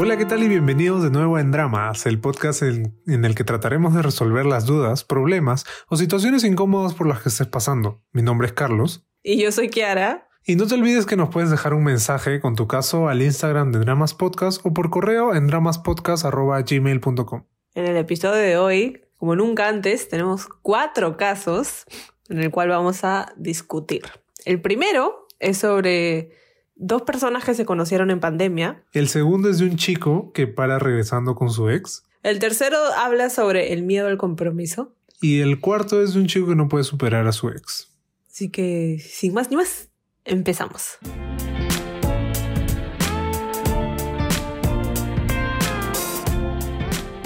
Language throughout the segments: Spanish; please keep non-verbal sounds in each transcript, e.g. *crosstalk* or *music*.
Hola, ¿qué tal y bienvenidos de nuevo en Dramas, el podcast en, en, el que trataremos de resolver las dudas, problemas o situaciones incómodas por las que estés pasando. Mi nombre es Carlos. Y yo soy Kiara. Y no te olvides que nos puedes dejar un mensaje con tu caso al Instagram de Dramas Podcast o por correo en dramaspodcast.gmail.com. En el episodio de hoy, como nunca antes, tenemos cuatro casos en el cual vamos a discutir. El primero es sobre dos personas que se conocieron en pandemia. El segundo es de un chico que para regresando con su ex. El tercero habla sobre el miedo al compromiso. Y el cuarto es de un chico que no puede superar a su ex. Así que, sin más ni más, empezamos.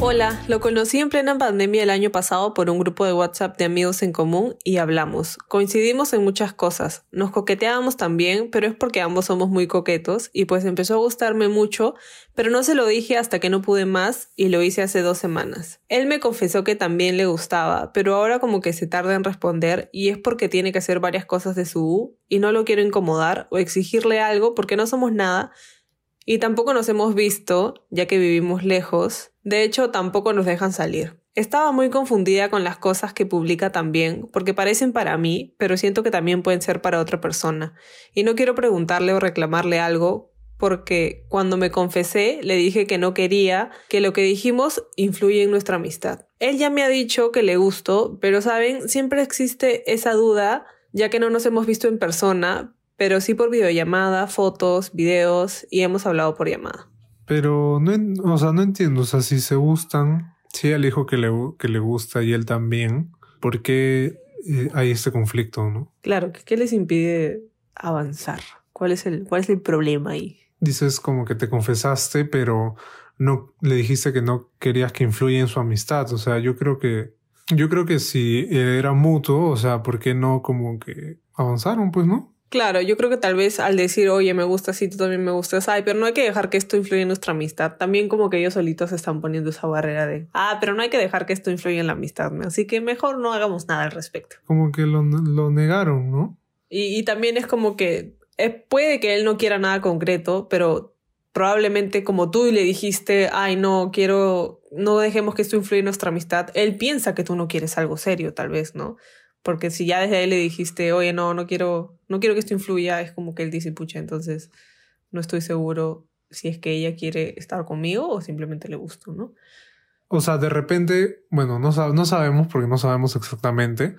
Hola, lo conocí en plena pandemia el año pasado por un grupo de WhatsApp de amigos en común y hablamos. Coincidimos en muchas cosas. Nos coqueteábamos también, pero es porque ambos somos muy coquetos y pues empezó a gustarme mucho, pero no se lo dije hasta que no pude más y lo hice hace dos semanas. Él me confesó que también le gustaba, pero ahora como que se tarda en responder y es porque tiene que hacer varias cosas de su U y no lo quiero incomodar o exigirle algo porque no somos nada y tampoco nos hemos visto, ya que vivimos lejos. De hecho, tampoco nos dejan salir. Estaba muy confundida con las cosas que publica también, porque parecen para mí, pero siento que también pueden ser para otra persona. Y no quiero preguntarle o reclamarle algo, porque cuando me confesé le dije que no quería, que lo que dijimos influye en nuestra amistad. Él ya me ha dicho que le gustó, pero saben, siempre existe esa duda, ya que no nos hemos visto en persona, pero sí por videollamada, fotos, videos y hemos hablado por llamada. Pero no, o sea, no entiendo, o sea, si se gustan, si ella dijo que le, que le gusta y él también, ¿por qué eh, hay este conflicto, no? Claro, ¿qué les impide avanzar? ¿Cuál es el, cuál es el problema ahí? Dices como que te confesaste, pero no le dijiste que no querías que influya en su amistad. O sea, yo creo que yo creo que si era mutuo, o sea, ¿por qué no como que avanzaron, pues, no? Claro, yo creo que tal vez al decir, oye, me gusta así, tú también me gustas, ay, pero no hay que dejar que esto influya en nuestra amistad. También como que ellos solitos están poniendo esa barrera de, ah, pero no hay que dejar que esto influya en la amistad, así que mejor no hagamos nada al respecto. Como que lo, lo negaron, ¿no? Y, y, también es como que puede que él no quiera nada concreto, pero probablemente como tú le dijiste, ay, no, quiero, no dejemos que esto influya en nuestra amistad, él piensa que tú no quieres algo serio, tal vez, ¿no? Porque si ya desde ahí le dijiste, oye, no, no quiero, no quiero que esto influya, es como que él dice, pucha, entonces no estoy seguro si es que ella quiere estar conmigo o simplemente le gusto, ¿no? O sea, de repente, bueno, no, no sabemos porque no sabemos exactamente,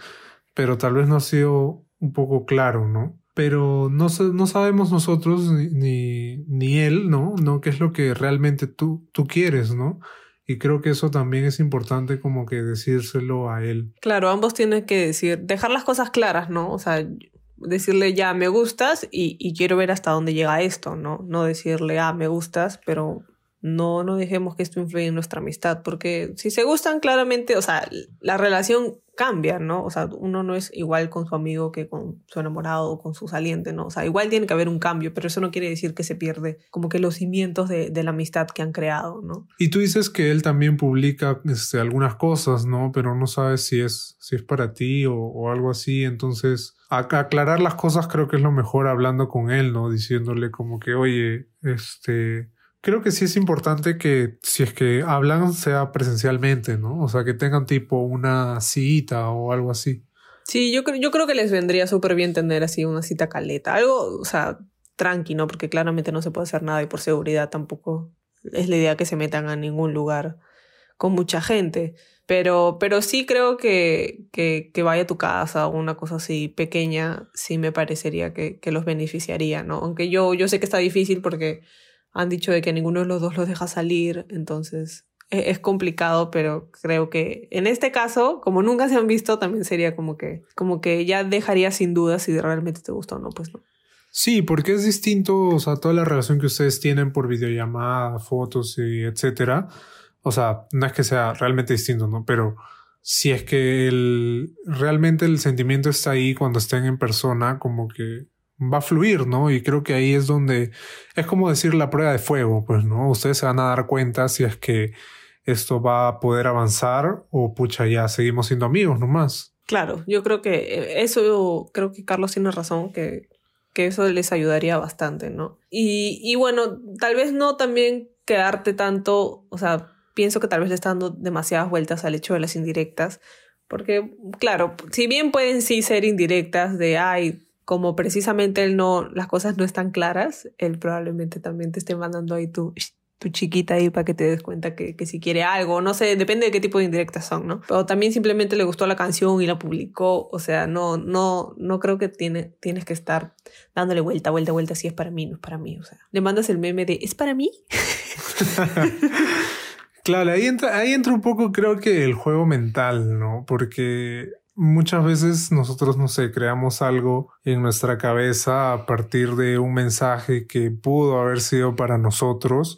pero tal vez no ha sido un poco claro, ¿no? Pero no, no sabemos nosotros ni, ni, ni él, ¿no? ¿no? ¿Qué es lo que realmente tú, tú quieres, ¿no? Y creo que eso también es importante como que decírselo a él. Claro, ambos tienen que decir, dejar las cosas claras, ¿no? O sea, decirle ya me gustas y, y quiero ver hasta dónde llega esto, ¿no? No decirle, ah, me gustas, pero no, no dejemos que esto influya en nuestra amistad, porque si se gustan claramente, o sea, la relación cambia, ¿no? O sea, uno no es igual con su amigo que con su enamorado o con su saliente, ¿no? O sea, igual tiene que haber un cambio, pero eso no quiere decir que se pierde como que los cimientos de, de la amistad que han creado, ¿no? Y tú dices que él también publica este, algunas cosas, ¿no? Pero no sabes si es, si es para ti o, o algo así, entonces aclarar las cosas creo que es lo mejor hablando con él, ¿no? Diciéndole como que, oye, este creo que sí es importante que si es que hablan sea presencialmente, ¿no? O sea, que tengan tipo una cita o algo así. Sí, yo, yo creo que les vendría súper bien tener así una cita caleta. Algo, o sea, tranqui, ¿no? Porque claramente no se puede hacer nada y por seguridad tampoco es la idea que se metan a ningún lugar con mucha gente. Pero, pero sí creo que, que, que vaya a tu casa o una cosa así pequeña, sí me parecería que, que los beneficiaría, ¿no? Aunque yo, yo sé que está difícil porque han dicho de que ninguno de los dos los deja salir, entonces e-, es complicado, pero creo que en este caso, como nunca se han visto, también sería como que, como que ya dejaría sin duda si realmente te gusta o no, pues no. Sí, porque es distinto, o sea, toda la relación que ustedes tienen por videollamada, fotos y etcétera. O sea, no es que sea realmente distinto, ¿no? Pero si es que el, realmente el sentimiento está ahí cuando estén en persona, como que va a fluir, ¿no? Y creo que ahí es donde es como decir la prueba de fuego, pues, ¿no? Ustedes se van a dar cuenta si es que esto va a poder avanzar o pucha, ya seguimos siendo amigos nomás. Claro, yo creo que eh, eso, creo que Carlos tiene razón, que, que eso les ayudaría bastante, ¿no? Y, y bueno, tal vez no también quedarte tanto, o sea, pienso que tal vez le está dando demasiadas vueltas al hecho de las indirectas, porque, claro, si bien pueden sí ser indirectas de, ay, como precisamente él no, las cosas no están claras, él probablemente también te esté mandando ahí tu, tu chiquita ahí para que te des cuenta que, que si quiere algo, no sé, depende de qué tipo de indirectas son, ¿no? Pero también simplemente le gustó la canción y la publicó, o sea, no, no, no creo que tiene, tienes que estar dándole vuelta, vuelta, vuelta, si es para mí, no es para mí, o sea, le mandas el meme de, ¿es para mí? *laughs* claro, ahí entra, ahí entra un poco creo que el juego mental, ¿no? Porque muchas veces nosotros, no sé, creamos algo en nuestra cabeza a partir de un mensaje que pudo haber sido para nosotros,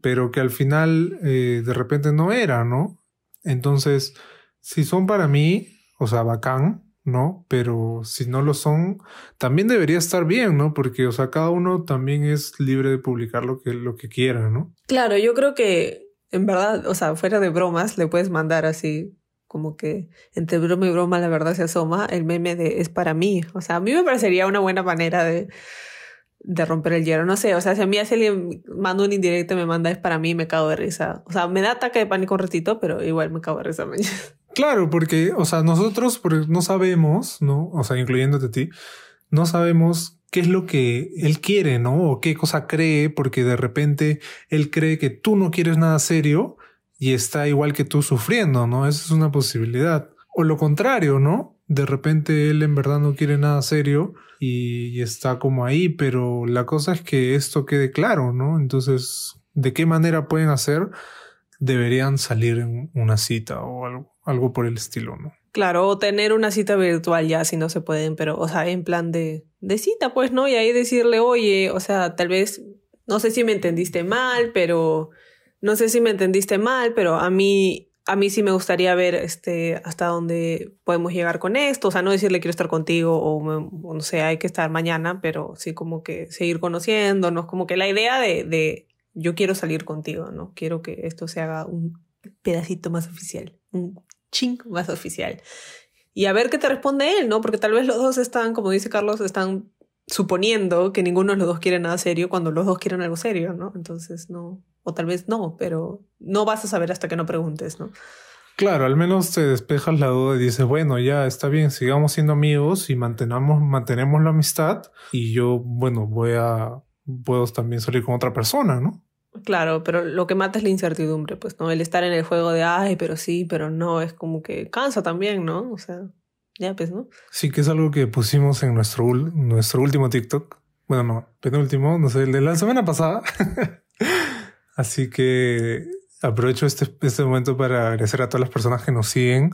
pero que al final eh, de repente no era, ¿no? Entonces, si son para mí, o sea, bacán, ¿no? Pero si no lo son, también debería estar bien, ¿no? Porque, o sea, cada uno también es libre de publicar lo que, lo que quiera, ¿no? Claro, yo creo que, en verdad, o sea, fuera de bromas, le puedes mandar así como que entre broma y broma la verdad se asoma el meme de es para mí. O sea, a mí me parecería una buena manera de, de romper el hielo. No sé, o sea, si a mí alguien manda un indirecto me manda es para mí, me cago de risa. O sea, me da ataque de pánico un ratito, pero igual me cago de risa. *laughs* Claro, porque, o sea, nosotros no sabemos, ¿no? O sea, incluyéndote a ti, no sabemos qué es lo que él quiere, ¿no? O qué cosa cree, porque de repente él cree que tú no quieres nada serio y está igual que tú sufriendo, ¿no? Esa es una posibilidad. O lo contrario, ¿no? De repente él en verdad no quiere nada serio y, está como ahí, pero la cosa es que esto quede claro, ¿no? Entonces, ¿de qué manera pueden hacer? Deberían salir en una cita o algo, algo por el estilo, ¿no? Claro, o tener una cita virtual ya si no se pueden, pero, o sea, en plan de, de cita, pues, ¿no? Y ahí decirle, oye, o sea, tal vez, no sé si me entendiste mal, pero no sé si me entendiste mal, pero a mí, a mí sí me gustaría ver este, hasta dónde podemos llegar con esto. O sea, no decirle quiero estar contigo o, no sé, hay que estar mañana, pero sí como que seguir conociéndonos. Como que la idea de, de yo quiero salir contigo, ¿no? Quiero que esto se haga un pedacito más oficial, un ching más oficial. Y a ver qué te responde él, ¿no? Porque tal vez los dos están, como dice Carlos, están suponiendo que ninguno de los dos quiere nada serio cuando los dos quieren algo serio, ¿no? Entonces no, o tal vez no, pero no vas a saber hasta que no preguntes, ¿no? Claro, al menos te despejas la duda y dices, bueno, ya está bien, sigamos siendo amigos y mantenamos, mantenemos la amistad y yo, bueno, voy a, puedo también salir con otra persona, ¿no? Claro, pero lo que mata es la incertidumbre, pues, ¿no? El estar en el juego de, ay, pero sí, pero no, es como que cansa también, ¿no? O sea, ya, pues, ¿no? Sí, que es algo que pusimos en nuestro, nuestro último TikTok. Bueno, no, penúltimo, no sé, el de la semana pasada. *laughs* Así que aprovecho este, este momento para agradecer a todas las personas que nos siguen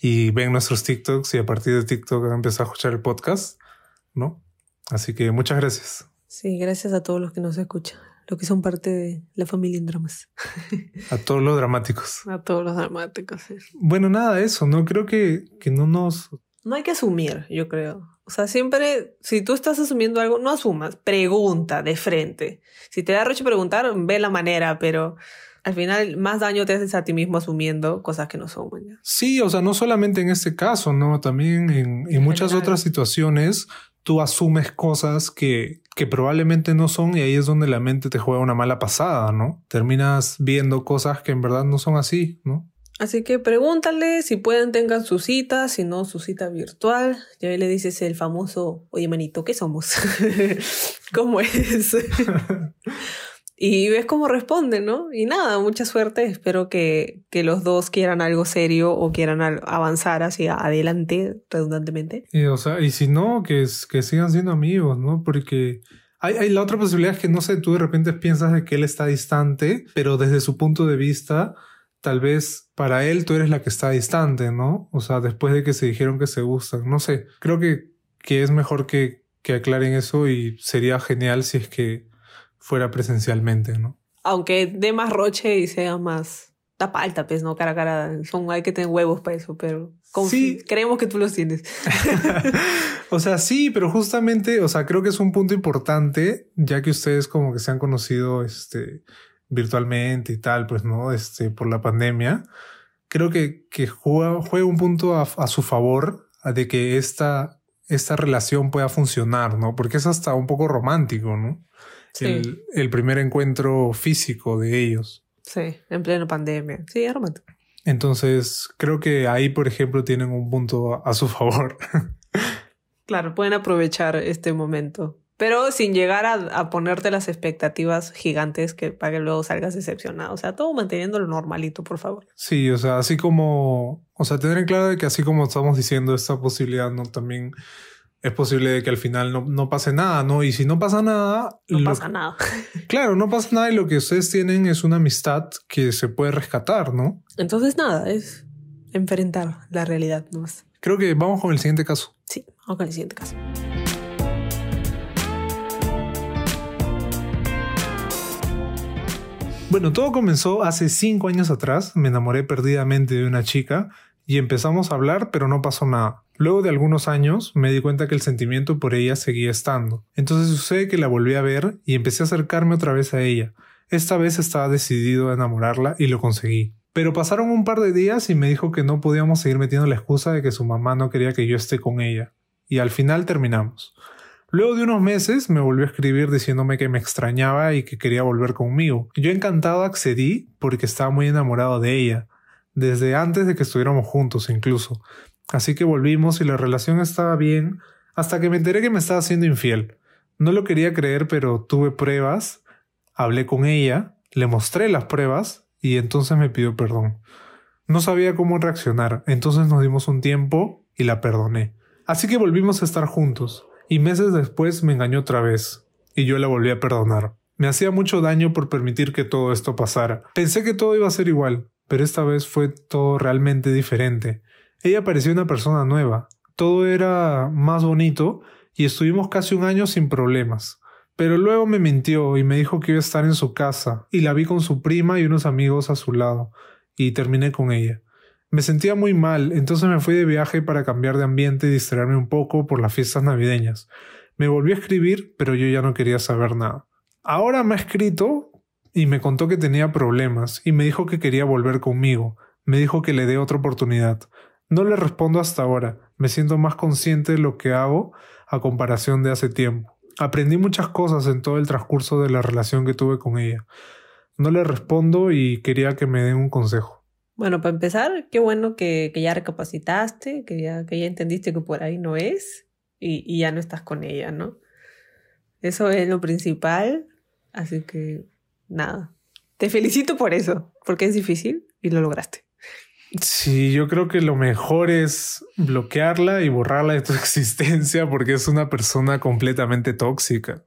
y ven nuestros TikToks y a partir de TikTok han empezado a escuchar el podcast, ¿no? Así que muchas gracias. Sí, gracias a todos los que nos escuchan, los que son parte de la familia en dramas. A todos los dramáticos. *laughs* A todos los dramáticos, sí. Bueno, nada, eso, ¿no? Creo que, que no nos... No hay que asumir, yo creo. O sea, siempre, si tú estás asumiendo algo, no asumas, pregunta de frente. Si te da roche preguntar, ve la manera, pero al final más daño te haces a ti mismo asumiendo cosas que no son. Sí, o sea, no solamente en este caso, ¿no? También en, en muchas otras situaciones tú asumes cosas que, que probablemente no son y ahí es donde la mente te juega una mala pasada, ¿no? Terminas viendo cosas que en verdad no son así, ¿no? Así que pregúntale si pueden, tengan su cita, si no, su cita virtual. Ya le dices el famoso, oye manito, ¿qué somos? *laughs* ¿Cómo es? *laughs* y ves cómo responde, ¿no? Y nada, mucha suerte. Espero que, que los dos quieran algo serio o quieran avanzar hacia adelante redundantemente. Y, o sea, y si no, que, que sigan siendo amigos, ¿no? Porque... Hay, hay, la otra posibilidad que, no sé, tú de repente piensas de que él está distante, pero desde su punto de vista, tal vez para él tú eres la que está distante, ¿no? O sea, después de que se dijeron que se gustan, no sé, creo que, que es mejor que, que aclaren eso y sería genial si es que fuera presencialmente, ¿no? Aunque dé más roche y sea más tapa alta, pues, ¿no? Cara a cara. Son, hay que tener huevos para eso, pero sí. creemos que tú los tienes. *laughs* o sea, sí, pero justamente, o sea, creo que es un punto importante, ya que ustedes como que se han conocido, este, virtualmente y tal, pues, ¿no? Este, por la pandemia, creo que, que juega, juega un punto a, a, su favor de que esta, esta relación pueda funcionar, ¿no? Porque es hasta un poco romántico, ¿no? El, el, primer encuentro físico de ellos. Sí, en plena pandemia. Sí, es romántico. Entonces, creo que ahí, por ejemplo, tienen un punto a su *laughs* favor. claro, pueden aprovechar este momento. Pero sin llegar a, ponerte las expectativas gigantes que para que luego salgas decepcionado. O sea, todo manteniendo lo normalito, por favor. Sí, o sea, así como. O sea, tener en claro de que así como estamos diciendo esta posibilidad, ¿no? También es posible de que al final no, no, pase nada, ¿no? Y si no pasa nada... No pasa nada. *laughs* claro, no pasa nada y lo que ustedes tienen es una amistad que se puede rescatar, ¿no? Entonces nada, es enfrentar la realidad más. Creo que vamos con el siguiente caso. Sí, vamos con el siguiente caso. Bueno, todo comenzó hace cinco años atrás. Me enamoré perdidamente de una chica y empezamos a hablar, pero no pasó nada. Luego de algunos años me di cuenta que el sentimiento por ella seguía estando. Entonces sucede que la volví a ver y empecé a acercarme otra vez a ella. Esta vez estaba decidido a enamorarla y lo conseguí. Pero pasaron un par de días y me dijo que no podíamos seguir metiendo la excusa de que su mamá no quería que yo esté con ella. Y al final terminamos. Luego de unos meses me volvió a escribir diciéndome que me extrañaba y que quería volver conmigo. Yo encantado accedí porque estaba muy enamorado de ella, desde antes de que estuviéramos juntos incluso. Así que volvimos y la relación estaba bien hasta que me enteré que me estaba haciendo infiel. No lo quería creer, pero tuve pruebas, hablé con ella, le mostré las pruebas y entonces me pidió perdón. No sabía cómo reaccionar, entonces nos dimos un tiempo y la perdoné. Así que volvimos a estar juntos, y meses después me engañó otra vez, y yo la volví a perdonar. Me hacía mucho daño por permitir que todo esto pasara. Pensé que todo iba a ser igual, pero esta vez fue todo realmente diferente. Ella parecía una persona nueva. Todo era más bonito y estuvimos casi un año sin problemas. Pero luego me mintió y me dijo que iba a estar en su casa, y la vi con su prima y unos amigos a su lado, y terminé con ella. Me sentía muy mal, entonces me fui de viaje para cambiar de ambiente y distraerme un poco por las fiestas navideñas. Me volvió a escribir, pero yo ya no quería saber nada. Ahora me ha escrito y me contó que tenía problemas y me dijo que quería volver conmigo. Me dijo que le dé otra oportunidad. No le respondo hasta ahora. Me siento más consciente de lo que hago a comparación de hace tiempo. Aprendí muchas cosas en todo el transcurso de la relación que tuve con ella. No le respondo y quería que me den un consejo. Bueno, para empezar, qué bueno que, ya recapacitaste, que ya, que ya entendiste que por ahí no es y ya no estás con ella, ¿no? Eso es lo principal. Así que, nada. Te felicito por eso, porque es difícil y lo lograste. Sí, yo creo que lo mejor es bloquearla y borrarla de tu *laughs* existencia porque es una persona completamente tóxica.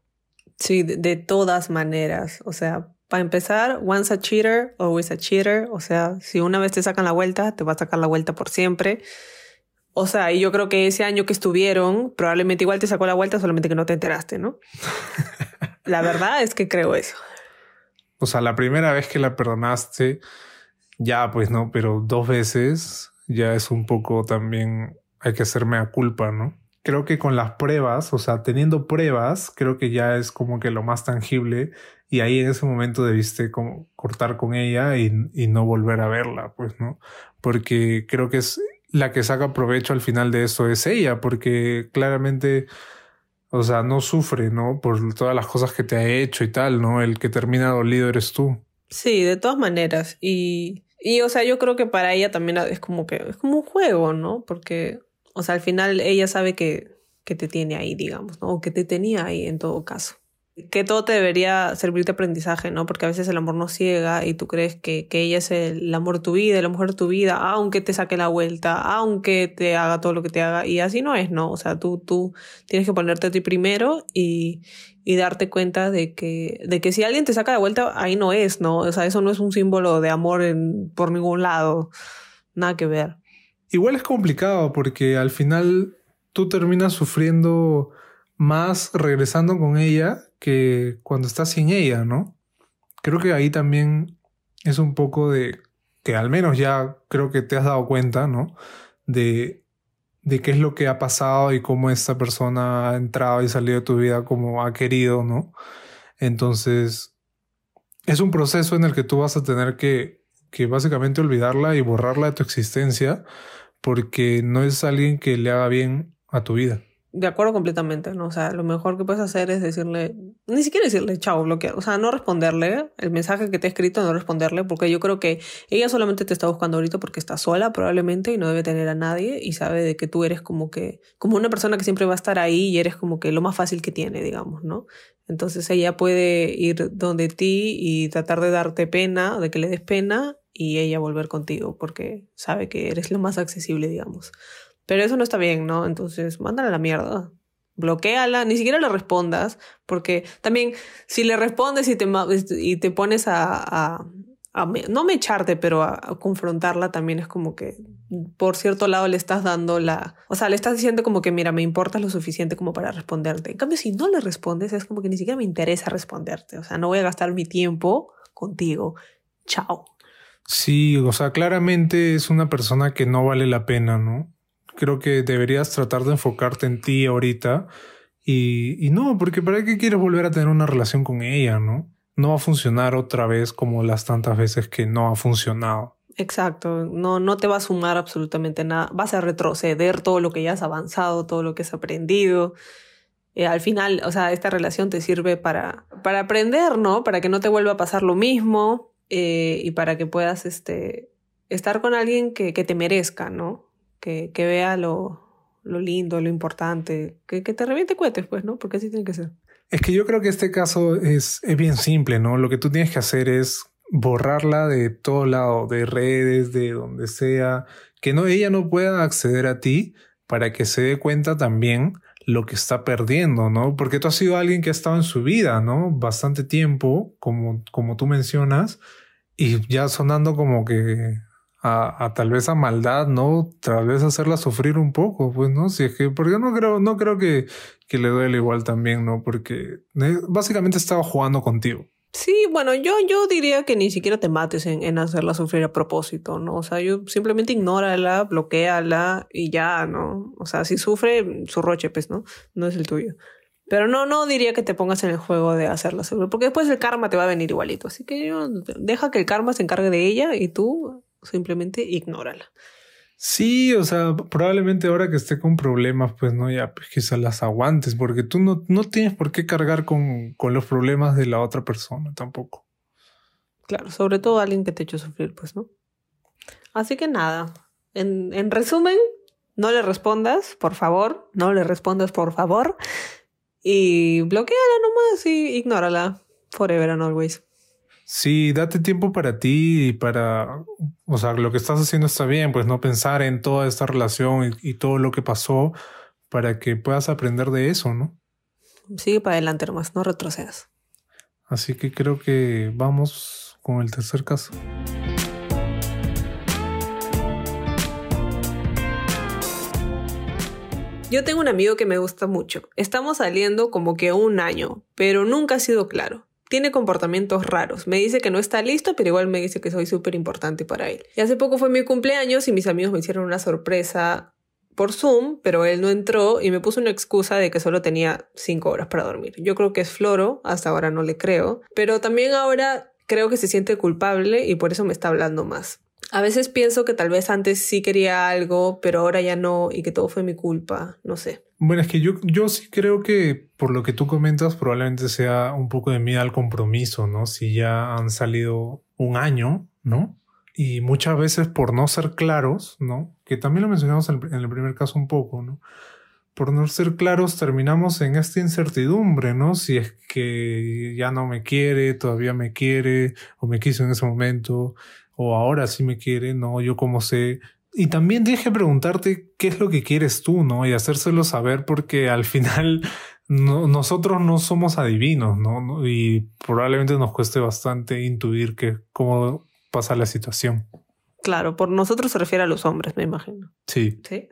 Sí, de, todas maneras. O sea, para empezar, once a cheater, always a cheater. O sea, si una vez te sacan la vuelta, te va a sacar la vuelta por siempre. O sea, y yo creo que ese año que estuvieron, probablemente igual te sacó la vuelta, solamente que no te enteraste, ¿no? *laughs* la verdad es que creo eso. O sea, la primera vez que la perdonaste, ya, pues no, pero dos veces ya es un poco también, hay que hacerme a culpa, ¿no? Creo que con las pruebas, o sea, teniendo pruebas, creo que ya es como que lo más tangible y ahí en ese momento debiste como cortar con ella y, y no volver a verla, pues, ¿no? Porque creo que es la que saca provecho al final de eso es ella, porque claramente, o sea, no sufre, ¿no? Por todas las cosas que te ha hecho y tal, ¿no? El que termina dolido eres tú. Sí, de todas maneras. Y y, o sea, yo creo que para ella también es como que es como un juego, ¿no? Porque, o sea, al final ella sabe que, que te tiene ahí, digamos, ¿no? O que te tenía ahí en todo caso que todo te debería servir de aprendizaje, ¿no? Porque a veces el amor nos ciega y tú crees que, que ella es el amor de tu vida, la mujer de tu vida, aunque te saque la vuelta, aunque te haga todo lo que te haga. Y así no es, ¿no? O sea, tú, tú tienes que ponerte a ti primero y, y darte cuenta de que, de que si alguien te saca la vuelta, ahí no es, ¿no? O sea, eso no es un símbolo de amor en, por ningún lado. Nada que ver. Igual es complicado porque al final tú terminas sufriendo más regresando con ella que cuando estás sin ella, ¿no? Creo que ahí también es un poco de que al menos ya creo que te has dado cuenta, ¿no? De, de qué es lo que ha pasado y cómo esta persona ha entrado y salido de tu vida como ha querido, ¿no? Entonces, es un proceso en el que tú vas a tener que, que básicamente olvidarla y borrarla de tu existencia porque no es alguien que le haga bien a tu vida. De acuerdo completamente, ¿no? O sea, lo mejor que puedes hacer es decirle, ni siquiera decirle chao, bloquear, o sea, no responderle el mensaje que te he escrito, no responderle, porque yo creo que ella solamente te está buscando ahorita porque está sola probablemente y no debe tener a nadie y sabe de que tú eres como que, como una persona que siempre va a estar ahí y eres como que lo más fácil que tiene, digamos, ¿no? Entonces ella puede ir donde ti y tratar de darte pena, de que le des pena y ella volver contigo porque sabe que eres lo más accesible, digamos. Pero eso no está bien, ¿no? Entonces, mándala a la mierda. Bloquéala, ni siquiera le respondas, porque también si le respondes y te, pones a, a, no me echarte, pero a, confrontarla también es como que por cierto lado le estás dando la, o sea, le estás diciendo como que mira, me importas lo suficiente como para responderte. En cambio, si no le respondes, es como que ni siquiera me interesa responderte, o sea, no voy a gastar mi tiempo contigo. Chao. Sí, o sea, claramente es una persona que no vale la pena, ¿no? Creo que deberías tratar de enfocarte en ti ahorita. Y, y no, porque ¿para qué quieres volver a tener una relación con ella, no? No va a funcionar otra vez como las tantas veces que no ha funcionado. Exacto, no, no te va a sumar absolutamente nada, vas a retroceder todo lo que ya has avanzado, todo lo que has aprendido. Eh, al final, o sea, esta relación te sirve para, para aprender, ¿no? Para que no te vuelva a pasar lo mismo eh, y para que puedas este, estar con alguien que, que te merezca, ¿no? Que, que vea lo, lo, lindo, lo importante, que, que te reviente cohetes, pues, ¿no? Porque así tiene que ser. Es que yo creo que este caso es, es bien simple, ¿no? Lo que tú tienes que hacer es borrarla de todo lado, de redes, de donde sea, que no, ella no pueda acceder a ti para que se dé cuenta también lo que está perdiendo, ¿no? Porque tú has sido alguien que ha estado en su vida, ¿no? Bastante tiempo, como, como tú mencionas, y ya sonando como que a, tal vez a maldad, ¿no? Tal vez hacerla sufrir un poco, pues, ¿no? Si es que, porque no creo, no creo que, que le duele igual también, ¿no? Porque eh, básicamente estaba jugando contigo. Sí, bueno, yo, yo diría que ni siquiera te mates en, en hacerla sufrir a propósito, ¿no? O sea, yo simplemente ignórala, bloqueala y ya, ¿no? O sea, si sufre, su roche, pues, ¿no? No es el tuyo. Pero no, no diría que te pongas en el juego de hacerla sufrir, porque después el karma te va a venir igualito. Así que yo, deja que el karma se encargue de ella y tú simplemente ignórala. Sí, o sea, probablemente ahora que esté con problemas, pues no, ya pues quizás las aguantes, porque tú no, no tienes por qué cargar con, con, los problemas de la otra persona tampoco. Claro, sobre todo alguien que te hecho sufrir, pues, ¿no? Así que nada, en, en resumen, no le respondas, por favor, no le respondas, por favor, y bloqueala nomás y ignórala, forever and always. Sí, date tiempo para ti y para, o sea, lo que estás haciendo está bien, pues no pensar en toda esta relación y, todo lo que pasó para que puedas aprender de eso, ¿no? Sigue para adelante nomás, no retrocedas. Así que creo que vamos con el tercer caso. Yo tengo un amigo que me gusta mucho. Estamos saliendo como que un año, pero nunca ha sido claro tiene comportamientos raros. Me dice que no está listo, pero igual me dice que soy súper importante para él. Y hace poco fue mi cumpleaños y mis amigos me hicieron una sorpresa por Zoom, pero él no entró y me puso una excusa de que solo tenía cinco horas para dormir. Yo creo que es floro, hasta ahora no le creo, pero también ahora creo que se siente culpable y por eso me está hablando más. A veces pienso que tal vez antes sí quería algo, pero ahora ya no y que todo fue mi culpa, no sé. Bueno, es que yo, yo sí creo que por lo que tú comentas probablemente sea un poco de miedo al compromiso, ¿no? Si ya han salido un año, ¿no? Y muchas veces por no ser claros, ¿no? Que también lo mencionamos en el, primer caso un poco, ¿no? Por no ser claros terminamos en esta incertidumbre, ¿no? Si es que ya no me quiere, todavía me quiere, o me quiso en ese momento, o ahora sí me quiere, ¿no? Yo como sé y también deje preguntarte qué es lo que quieres tú, ¿no? Y hacérselo saber porque al final nosotros no somos adivinos, ¿no? Y probablemente nos cueste bastante intuir que cómo pasa la situación. Claro, por nosotros se refiere a los hombres, me imagino. Sí. Sí,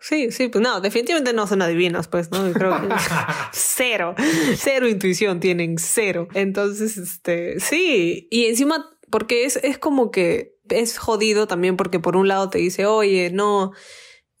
sí, sí, pues no, definitivamente no son adivinos, pues, ¿no? Creo que *laughs* cero, cero intuición tienen, cero. Entonces, este, sí, y encima, porque es, es como que es jodido también porque por un lado te dice, oye, no,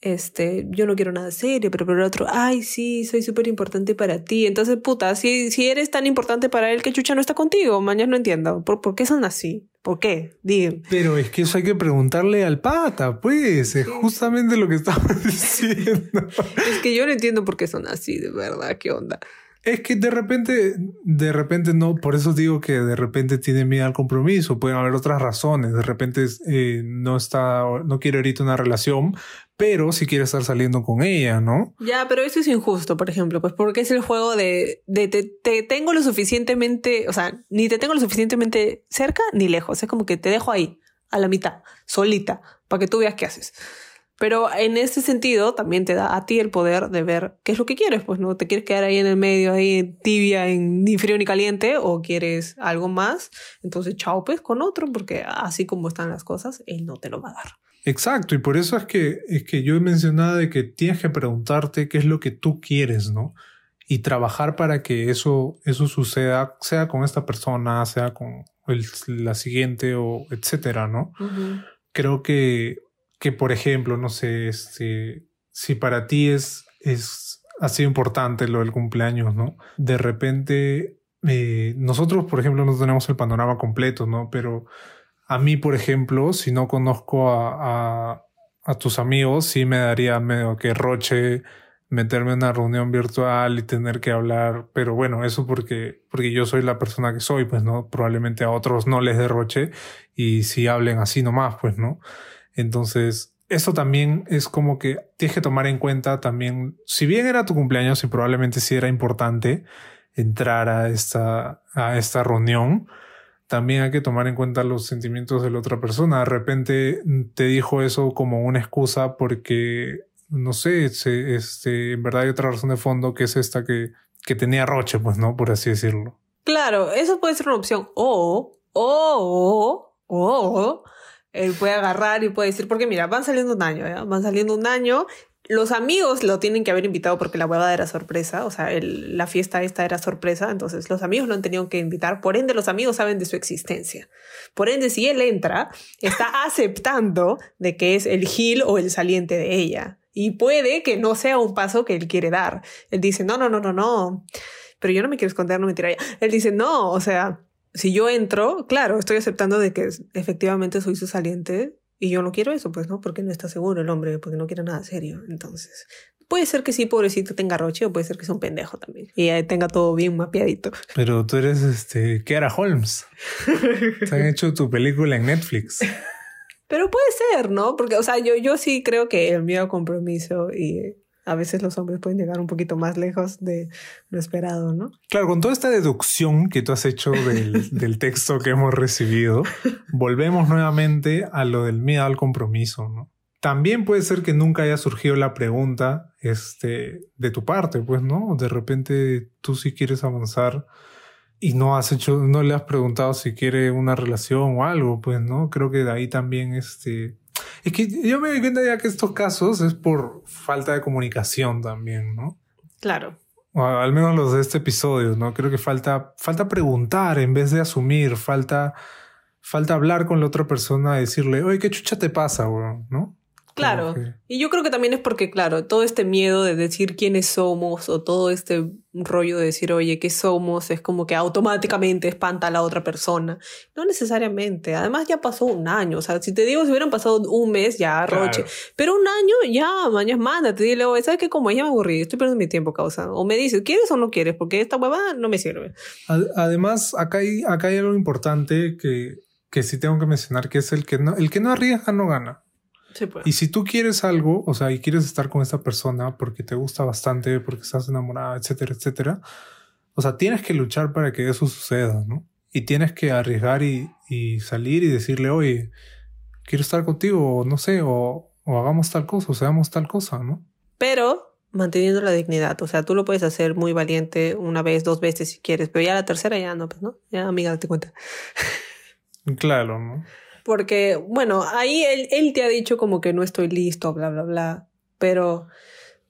este, yo no quiero nada serio, pero por el otro, ay, sí, soy súper importante para ti. Entonces, puta, si, si eres tan importante para él, que chucha no está contigo? Mañana no entiendo. ¿Por, ¿Por qué son así? ¿Por qué? Dime. Pero es que eso hay que preguntarle al pata, pues. Es justamente lo que *laughs* estamos diciendo. Es que yo no entiendo por qué son así, de verdad. ¿Qué onda? Es que de repente, de repente no, por eso digo que de repente tiene miedo al compromiso, pueden haber otras razones, de repente eh, no está, no quiere ahorita una relación, pero si quiere estar saliendo con ella, ¿no? Ya, pero eso es injusto, por ejemplo, pues porque es el juego de, de te, tengo lo suficientemente, o sea, ni te tengo lo suficientemente cerca ni lejos, es como que te dejo ahí, a la mitad, solita, para que tú veas qué haces. Pero en ese sentido también te da a ti el poder de ver qué es lo que quieres, pues no te quieres quedar ahí en el medio, ahí tibia, en ni frío ni caliente, o quieres algo más, entonces chao pues con otro, porque así como están las cosas, él no te lo va a dar. Exacto, y por eso es que, es que yo he mencionado de que tienes que preguntarte qué es lo que tú quieres, ¿no? Y trabajar para que eso, eso suceda, sea con esta persona, sea con el, la siguiente o etcétera, ¿no? Creo que que, por ejemplo, no sé, este, si para ti es, es, sido importante lo del cumpleaños, ¿no? De repente, eh, nosotros, por ejemplo, no tenemos el panorama completo, ¿no? Pero a mí, por ejemplo, si no conozco a, a, a tus amigos, sí me daría medio que roche meterme en una reunión virtual y tener que hablar, pero bueno, eso porque, porque yo soy la persona que soy, pues, ¿no? Probablemente a otros no les derroche y si hablen así nomás, pues, ¿no? Entonces, eso también es como que tienes que tomar en cuenta también, si bien era tu cumpleaños y probablemente sí era importante entrar a esta, a esta reunión, también hay que tomar en cuenta los sentimientos de la otra persona. De repente te dijo eso como una excusa porque, no sé, este, en verdad hay otra razón de fondo que es esta que, que tenía roche, pues, ¿no? Por así decirlo. Claro, eso puede ser una opción. O, o, o, él puede agarrar y puede decir, porque mira, van saliendo un año, ¿ya? van saliendo un año. Los amigos lo tienen que haber invitado porque la huevada era sorpresa, o sea, el, la fiesta esta era sorpresa, entonces los amigos lo han tenido que invitar, por ende los amigos saben de su existencia. Por ende, si él entra, está *laughs* aceptando de que es el gil o el saliente de ella. Y puede que no sea un paso que él quiere dar. Él dice, no, no, no, no, no. Pero yo no me quiero esconder, no me tira Él dice, no, o sea, si yo entro, claro, estoy aceptando de que efectivamente soy su saliente y yo no quiero eso, pues, ¿no? Porque no está seguro el hombre, porque no quiere nada serio. Entonces, puede ser que sí, pobrecito, tenga roche o puede ser que sea un pendejo también y tenga todo bien mapeadito. Pero tú eres, este, Kiara Holmes. *laughs* Te han hecho tu película en Netflix. Pero puede ser, ¿no? Porque, o sea, yo, yo sí creo que el miedo a compromiso y a veces los hombres pueden llegar un poquito más lejos de lo esperado, ¿no? Claro, con toda esta deducción que tú has hecho del, *laughs* del texto que hemos recibido, volvemos nuevamente a lo del miedo al compromiso, ¿no? También puede ser que nunca haya surgido la pregunta este, de tu parte, pues, ¿no? De repente tú sí quieres avanzar y no has hecho, no le has preguntado si quiere una relación o algo, pues, ¿no? Creo que de ahí también, este, es que yo me doy cuenta ya que estos casos es por falta de comunicación también, ¿no? Claro. O al menos los de este episodio, ¿no? Creo que falta, falta preguntar en vez de asumir, falta, falta hablar con la otra persona, decirle, oye, ¿qué chucha te pasa, güey? ¿No? Claro. Y yo creo que también es porque, claro, todo este miedo de decir quiénes somos o todo este rollo de decir, oye, ¿qué somos? Es como que automáticamente espanta a la otra persona. No necesariamente. Además, ya pasó un año. O sea, si te digo, si hubieran pasado un mes, ya, roche. Pero un año, ya, mañana, mándate. Dile, oye, ¿sabes qué? Como ya me aburrí, estoy perdiendo mi tiempo, causa. O me dices, ¿quieres o no quieres? Porque esta hueva no me sirve. Además, acá hay, acá hay algo importante que, que sí tengo que mencionar, que es el que no, el que no arriesga no gana. Pues. Y si tú quieres algo, o sea, y quieres estar con esta persona porque te gusta bastante, porque estás enamorada, etcétera, etcétera, o sea, tienes que luchar para que eso suceda, ¿no? Y tienes que arriesgar y, y salir y decirle, oye, quiero estar contigo, o no sé, o, o hagamos tal cosa, o seamos tal cosa, ¿no? Pero manteniendo la dignidad. O sea, tú lo puedes hacer muy valiente una vez, dos veces si quieres, pero ya la tercera ya no, pues, ¿no? Ya, amiga, date cuenta. Claro, ¿no? Porque, bueno, ahí él, él te ha dicho como que no estoy listo, bla, bla, bla. Pero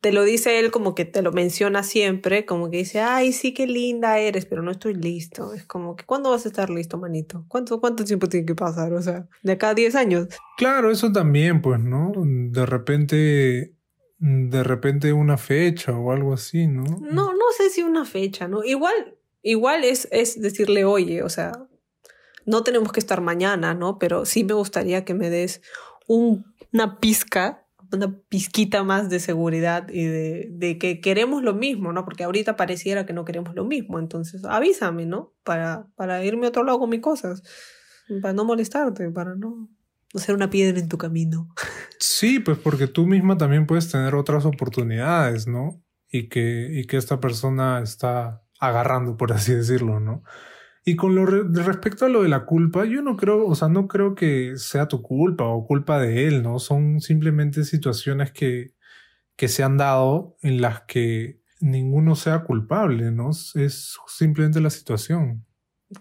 te lo dice él como que te lo menciona siempre, como que dice, ay, sí, qué linda eres, pero no estoy listo. Es como que, ¿cuándo vas a estar listo, manito? ¿Cuánto, cuánto tiempo tiene que pasar? O sea, de acá a 10 años. Claro, eso también, pues, ¿no? De repente, de repente una fecha o algo así, ¿no? No, no sé si una fecha, ¿no? Igual, igual es, es decirle, oye, o sea, no tenemos que estar mañana, ¿no? Pero sí me gustaría que me des una pizca una pizquita más de seguridad y de, que queremos lo mismo, ¿no? Porque ahorita pareciera que no queremos lo mismo. Entonces, avísame, ¿no? Para, para irme a otro lado con mis cosas. Para no molestarte, para no, no ser una piedra en tu camino. Sí, pues porque tú misma también puedes tener otras oportunidades, ¿no? Y que, y que esta persona está agarrando, por así decirlo, ¿no? Y con lo respecto a lo de la culpa, yo no creo, o sea, no creo que sea tu culpa o culpa de él, ¿no? Son simplemente situaciones que, que se han dado en las que ninguno sea culpable, ¿no? Es simplemente la situación.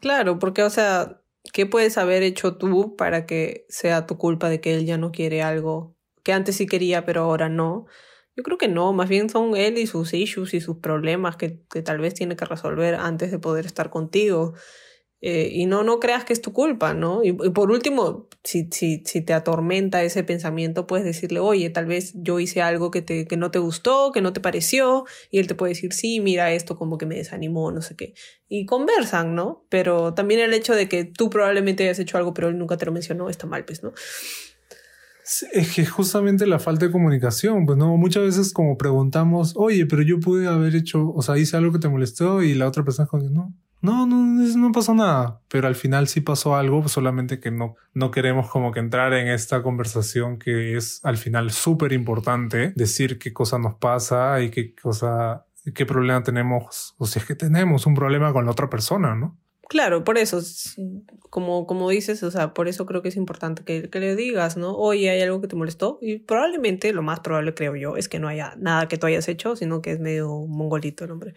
Claro, porque, o sea, ¿qué puedes haber hecho tú para que sea tu culpa de que él ya no quiere algo que antes sí quería, pero ahora no? Yo creo que no, más bien son él y sus issues y sus problemas que, que tal vez tiene que resolver antes de poder estar contigo. Eh, y no, no creas que es tu culpa, ¿no? Y, por último, si, si, si, te atormenta ese pensamiento, puedes decirle, oye, tal vez yo hice algo que, te, que no te gustó, que no te pareció, y él te puede decir, sí, mira esto como que me desanimó, no sé qué. Y conversan, ¿no? Pero también el hecho de que tú probablemente hayas hecho algo, pero él nunca te lo mencionó, está mal, pues, ¿no? Es que justamente la falta de comunicación, pues no, muchas veces como preguntamos, oye, pero yo pude haber hecho, o sea, hice algo que te molestó y la otra persona dice, no, no, no, no pasó nada, pero al final sí pasó algo, solamente que no, no queremos como que entrar en esta conversación que es al final súper importante, decir qué cosa nos pasa y qué cosa, qué problema tenemos, o si es que tenemos un problema con la otra persona, ¿no? Claro, por eso, como, como dices, o sea, por eso creo que es importante que, que, le digas, ¿no? Oye, hay algo que te molestó. Y probablemente, lo más probable creo yo, es que no haya nada que tú hayas hecho, sino que es medio mongolito el hombre.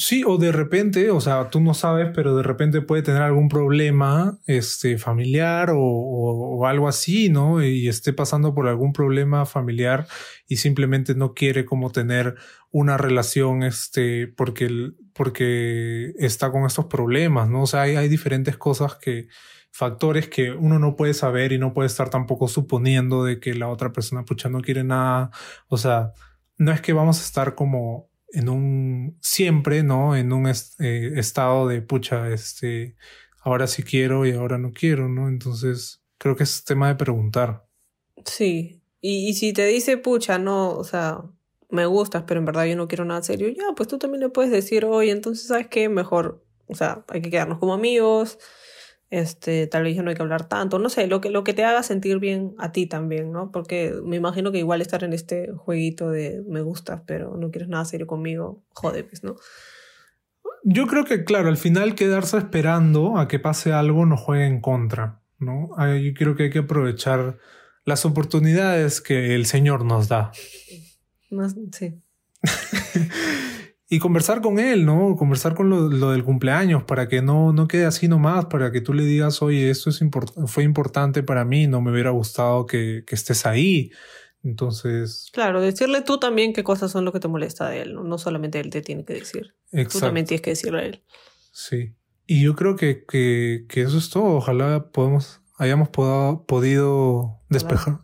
Sí, o de repente, o sea, tú no sabes, pero de repente puede tener algún problema este, familiar o, o, algo así, ¿no? Y esté pasando por algún problema familiar y simplemente no quiere como tener una relación, este, porque, porque está con estos problemas, ¿no? O sea, hay, diferentes cosas que, factores que uno no puede saber y no puede estar tampoco suponiendo de que la otra persona, pucha, no quiere nada. O sea, no es que vamos a estar como en un siempre, ¿no? En un eh, estado de pucha, este, ahora sí quiero y ahora no quiero, ¿no? Entonces, creo que es tema de preguntar. Sí. Y, y si te dice, pucha, no, o sea, me gustas, pero en verdad yo no quiero nada serio, ya, pues tú también le puedes decir, oye, entonces, ¿sabes qué? Mejor, o sea, hay que quedarnos como amigos, este, tal vez ya no hay que hablar tanto, no sé, lo que, lo que te haga sentir bien a ti también, ¿no? Porque me imagino que igual estar en este jueguito de me gustas, pero no quieres nada serio conmigo, jode, pues, ¿no? Yo creo que, claro, al final quedarse esperando a que pase algo nos juega en contra, ¿no? Yo creo que hay que aprovechar las oportunidades que el Señor nos da. Sí. *laughs* y conversar con él, ¿no? Conversar con lo, lo, del cumpleaños para que no, no quede así nomás, para que tú le digas, oye, esto es fue importante para mí, no me hubiera gustado que, que, estés ahí. Entonces. Claro, decirle tú también qué cosas son lo que te molesta de él, no, no solamente él te tiene que decir. Exacto. Tú también tienes que decirle a él. Sí. Y yo creo que, que, que eso es todo. Ojalá podemos, hayamos podado, podido despejar,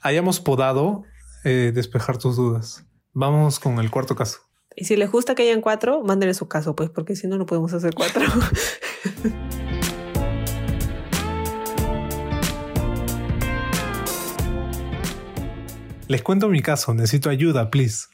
hayamos podado eh, despejar tus dudas. Vamos con el cuarto caso. Y si les gusta que hayan cuatro, mándenle su caso, pues, porque si no, no podemos hacer cuatro. *laughs* Les cuento mi caso, necesito ayuda, please.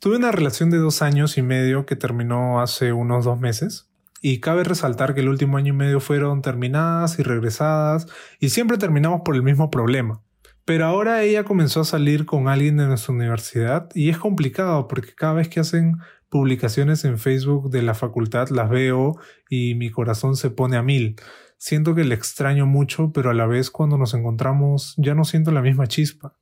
Tuve una relación de dos años y medio que terminó hace unos dos meses. Y cabe resaltar que el último año y medio fueron terminadas y regresadas, y siempre terminamos por el mismo problema. Pero ahora ella comenzó a salir con alguien de nuestra universidad y es complicado porque cada vez que hacen publicaciones en Facebook de la facultad las veo y mi corazón se pone a mil. Siento que le extraño mucho, pero a la vez cuando nos encontramos ya no siento la misma chispa.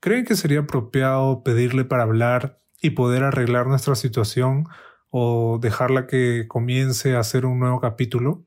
¿Creen que sería apropiado pedirle para hablar y poder arreglar nuestra situación o dejarla que comience a hacer un nuevo capítulo?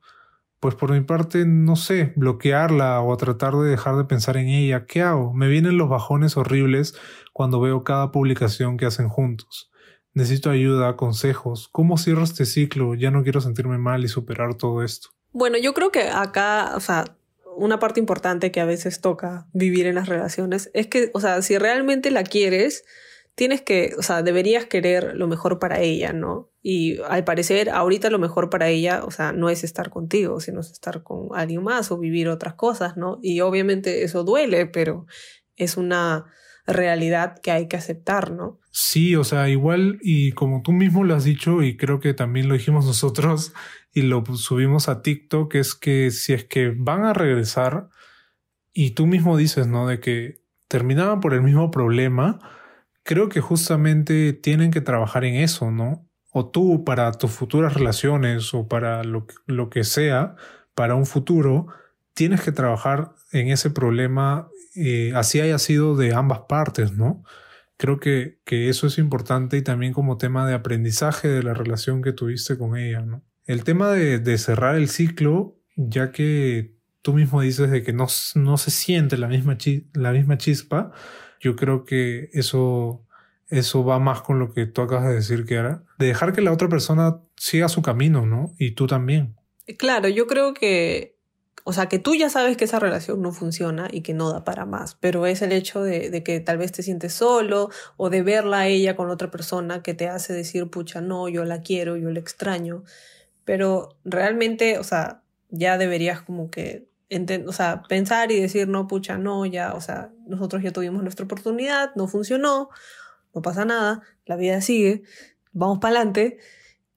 Pues por mi parte, no sé, bloquearla o tratar de dejar de pensar en ella. ¿Qué hago? Me vienen los bajones horribles cuando veo cada publicación que hacen juntos. Necesito ayuda, consejos. ¿Cómo cierro este ciclo? Ya no quiero sentirme mal y superar todo esto. Bueno, yo creo que acá, o sea, una parte importante que a veces toca vivir en las relaciones es que, o sea, si realmente la quieres, tienes que, o sea, deberías querer lo mejor para ella, ¿no? Y al parecer, ahorita lo mejor para ella, o sea, no es estar contigo, sino es estar con alguien más o vivir otras cosas, ¿no? Y obviamente eso duele, pero es una realidad que hay que aceptar, ¿no? Sí, o sea, igual, y como tú mismo lo has dicho, y creo que también lo dijimos *laughs* nosotros y lo subimos a TikTok, es que si es que van a regresar, y tú mismo dices, ¿no? De que terminaban por el mismo problema, creo que justamente tienen que trabajar en eso, ¿no? O tú para tus futuras relaciones o para lo, lo que sea, para un futuro, tienes que trabajar en ese problema, eh, así haya sido de ambas partes, ¿no? Creo que, que, eso es importante y también como tema de aprendizaje de la relación que tuviste con ella, ¿no? El tema de, de cerrar el ciclo, ya que tú mismo dices de que no, no se siente la misma, la misma chispa, yo creo que eso, eso va más con lo que tú acabas de decir que era, de dejar que la otra persona siga su camino, ¿no? Y tú también. Claro, yo creo que, o sea, que tú ya sabes que esa relación no funciona y que no da para más, pero es el hecho de, de que tal vez te sientes solo o de verla a ella con otra persona que te hace decir, pucha, no, yo la quiero, yo la extraño, pero realmente, o sea, ya deberías como que o sea, pensar y decir, no, pucha, no, ya, o sea, nosotros ya tuvimos nuestra oportunidad, no funcionó, no pasa nada, la vida sigue, vamos para adelante.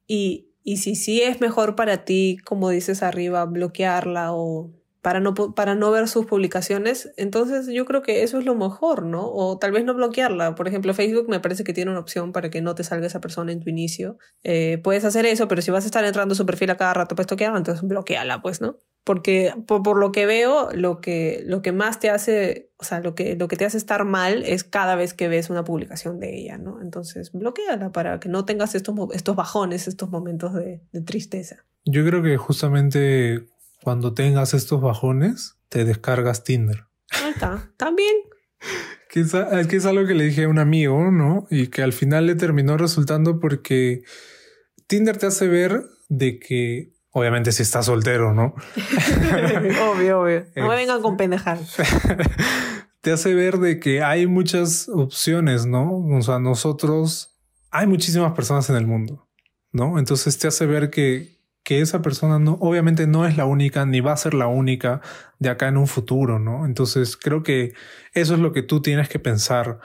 Y, y si sí es mejor para ti, como dices arriba, bloquearla o para no, para no ver sus publicaciones, entonces yo creo que eso es lo mejor, ¿no? O tal vez no bloquearla. Por ejemplo, Facebook me parece que tiene una opción para que no te salga esa persona en tu inicio. Eh, puedes hacer eso, pero si vas a estar entrando su perfil a cada rato pues toquearla, entonces bloqueala, pues, ¿no? Porque por, lo que veo, lo que, lo que más te hace, o sea, lo que, lo que te hace estar mal es cada vez que ves una publicación de ella, ¿no? Entonces, bloqueala para que no tengas estos, estos bajones, estos momentos de, tristeza. Yo creo que justamente cuando tengas estos bajones, te descargas Tinder. Ahí está, también. *laughs* que es, que es algo que le dije a un amigo, ¿no? Y que al final le terminó resultando porque Tinder te hace ver de que Obviamente si estás soltero, ¿no? *laughs* obvio, obvio. *laughs* No me vengan con pendejar. *laughs* Te hace ver de que hay muchas opciones, ¿no? O sea, nosotros, hay muchísimas personas en el mundo, ¿no? Entonces te hace ver que, que esa persona no, obviamente no es la única, ni va a ser la única de acá en un futuro, ¿no? Entonces creo que eso es lo que tú tienes que pensar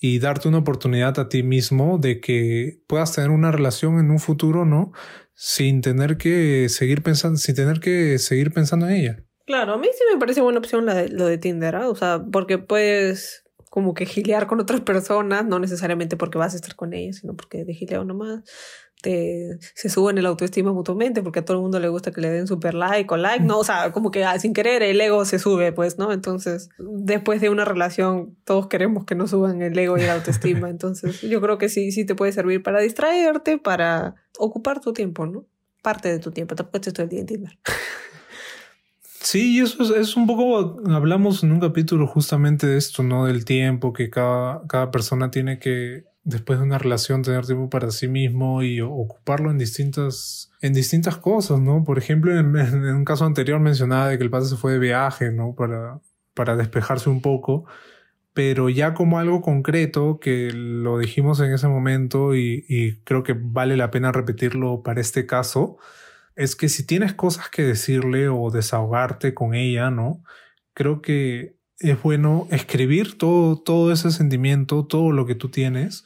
y darte una oportunidad a ti mismo de que puedas tener una relación en un futuro, ¿no? Sin tener que seguir pensando, sin tener que seguir pensando en ella. Claro, a mí sí me parece buena opción la lo de Tinder, ¿ah? o sea, porque puedes como que gilear con otras personas, no necesariamente porque vas a estar con ellas, sino porque de gileo nomás te, se suben el autoestima mutuamente, porque a todo el mundo le gusta que le den super like o like, ¿no? O sea, como que ah, sin querer el ego se sube, pues, ¿no? Entonces, después de una relación, todos queremos que nos suban el ego y la autoestima. *laughs* Entonces, yo creo que sí, sí te puede servir para distraerte, para ocupar tu tiempo, ¿no? Parte de tu tiempo, te puedes todo el día en Tinder. Sí, y eso es, un poco, hablamos en un capítulo justamente de esto, ¿no? Del tiempo que cada, cada persona tiene que, después de una relación, tener tiempo para sí mismo y ocuparlo en distintas, en distintas cosas, ¿no? Por ejemplo, en, un caso anterior mencionaba de que el padre se fue de viaje, ¿no? Para, para despejarse un poco pero ya como algo concreto que lo dijimos en ese momento y, creo que vale la pena repetirlo para este caso, es que si tienes cosas que decirle o desahogarte con ella, ¿no? Creo que es bueno escribir todo, todo ese sentimiento, todo lo que tú tienes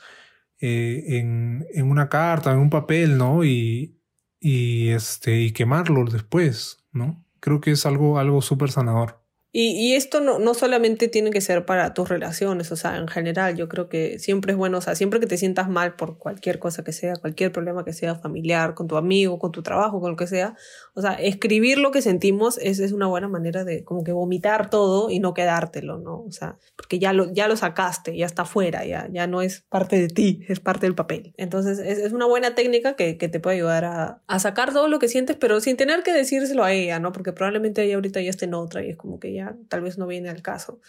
eh, en, en, una carta, en un papel, ¿no? Y, y, este, y quemarlo después, ¿no? Creo que es algo, algo súper sanador. Y, y, esto no, no solamente tiene que ser para tus relaciones, o sea, en general, yo creo que siempre es bueno, o sea, siempre que te sientas mal por cualquier cosa que sea, cualquier problema que sea familiar, con tu amigo, con tu trabajo, con lo que sea, o sea, escribir lo que sentimos es, es una buena manera de como que vomitar todo y no quedártelo, ¿no? O sea, porque ya lo, ya lo sacaste, ya está fuera, ya, ya no es parte de ti, es parte del papel. Entonces, es, es una buena técnica que, que te puede ayudar a, a sacar todo lo que sientes, pero sin tener que decírselo a ella, ¿no? Porque probablemente ella ahorita ya esté en otra y es como que ya tal vez no viene al caso,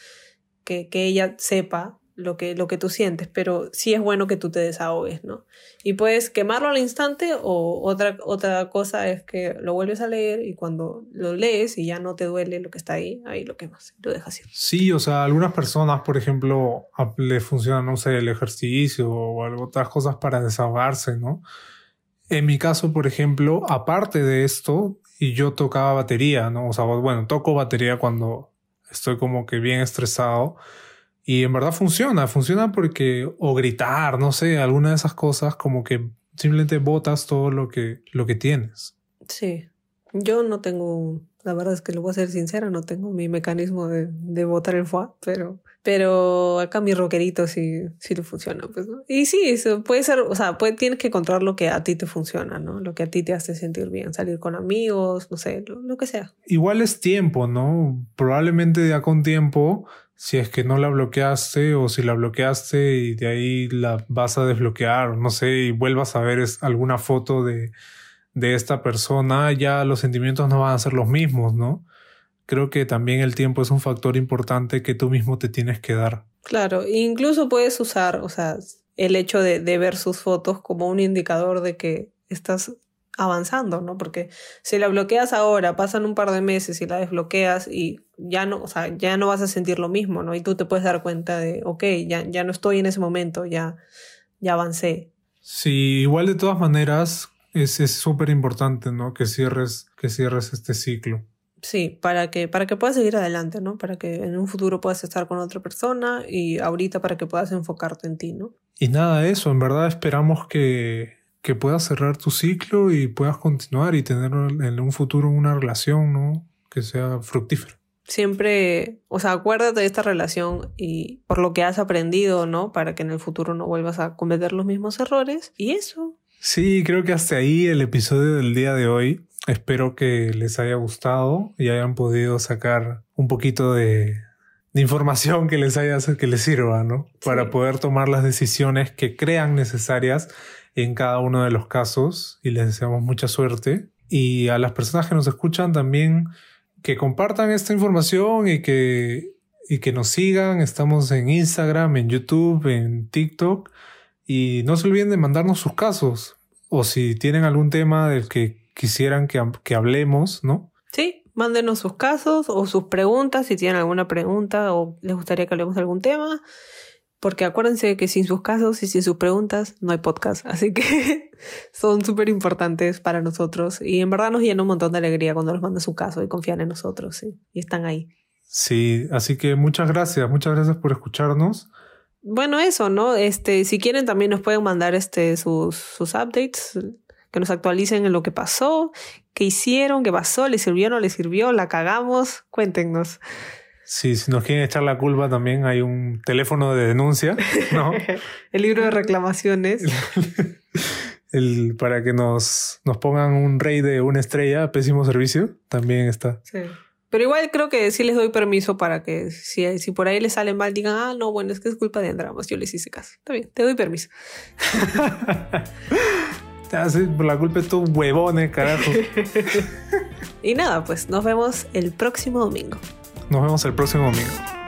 que, que ella sepa lo que, lo que tú sientes, pero sí es bueno que tú te desahogues, ¿no? Y puedes quemarlo al instante o otra, otra cosa es que lo vuelves a leer y cuando lo lees y ya no te duele lo que está ahí, ahí lo quemas, lo dejas ir. Sí, o sea, algunas personas, por ejemplo, le funciona, no sé, el ejercicio o otras cosas para desahogarse, ¿no? En mi caso, por ejemplo, aparte de esto, y yo tocaba batería, ¿no? O sea, bueno, toco batería cuando estoy como que bien estresado y en verdad funciona, funciona porque, o gritar, no sé, alguna de esas cosas, como que simplemente botas todo lo que, lo que tienes. Sí, yo no tengo, la verdad es que lo voy a ser sincera, no tengo mi mecanismo de, de botar el foie, pero pero acá mi rockerito sí, sí funciona, pues, ¿no? Y sí, eso puede ser, o sea, puede, tienes que encontrar lo que a ti te funciona, ¿no? Lo que a ti te hace sentir bien, salir con amigos, no sé, lo, que sea. Igual es tiempo, ¿no? Probablemente ya con tiempo, si es que no la bloqueaste o si la bloqueaste y de ahí la vas a desbloquear, no sé, y vuelvas a ver alguna foto de, de esta persona, ya los sentimientos no van a ser los mismos, ¿no? creo que también el tiempo es un factor importante que tú mismo te tienes que dar. Claro, incluso puedes usar, o sea, el hecho de, ver sus fotos como un indicador de que estás avanzando, ¿no? Porque si la bloqueas ahora, pasan un par de meses y la desbloqueas y ya no, o sea, ya no vas a sentir lo mismo, ¿no? Y tú te puedes dar cuenta de, ok, ya, ya no estoy en ese momento, ya, ya avancé. Sí, igual de todas maneras es súper importante, ¿no? Que cierres, que cierres este ciclo. Sí, para que, para que puedas seguir adelante, ¿no? Para que en un futuro puedas estar con otra persona y ahorita para que puedas enfocarte en ti, ¿no? Y nada, eso, en verdad esperamos que, que puedas cerrar tu ciclo y puedas continuar y tener en un futuro una relación, ¿no? Que sea fructífera. Siempre, o sea, acuérdate de esta relación y por lo que has aprendido, ¿no? Para que en el futuro no vuelvas a cometer los mismos errores. Y eso. Sí, creo que hasta ahí el episodio del día de hoy. Espero que les haya gustado y hayan podido sacar un poquito de, información que les haya que les sirva, ¿no? Para poder tomar las decisiones que crean necesarias en cada uno de los casos y les deseamos mucha suerte. Y a las personas que nos escuchan también que compartan esta información y que, y que nos sigan. Estamos en Instagram, en YouTube, en TikTok. Y no se olviden de mandarnos sus casos o si tienen algún tema del que quisieran que, que hablemos, ¿no? Sí, mándenos sus casos o sus preguntas, si tienen alguna pregunta o les gustaría que hablemos de algún tema. Porque acuérdense que sin sus casos y sin sus preguntas no hay podcast. *laughs* Así que son súper importantes para nosotros. Y en verdad nos llena un montón de alegría cuando nos mandan su caso y confían en nosotros. ¿sí? Y están ahí. Sí, así que muchas gracias. Muchas gracias por escucharnos. Bueno, eso, ¿no? Este, si quieren también nos pueden mandar este, sus, sus updates que nos actualicen en lo que pasó, qué hicieron, qué pasó, les sirvió, no les sirvió, la cagamos, cuéntenos. Sí, si nos quieren echar la culpa también hay un teléfono de denuncia, ¿no? *laughs* El libro de reclamaciones. *laughs* El, para que nos, nos pongan un rey de una estrella, pésimo servicio, también está. Sí. Pero igual creo que sí les doy permiso para que si, si por ahí les sale mal, digan, ah, no, bueno, es que es culpa de Andramas, yo les hice caso. Está bien, te doy permiso. *laughs* por la culpa de estos huevones, carajo. *laughs* y nada, pues nos vemos el próximo domingo. Nos vemos el próximo domingo.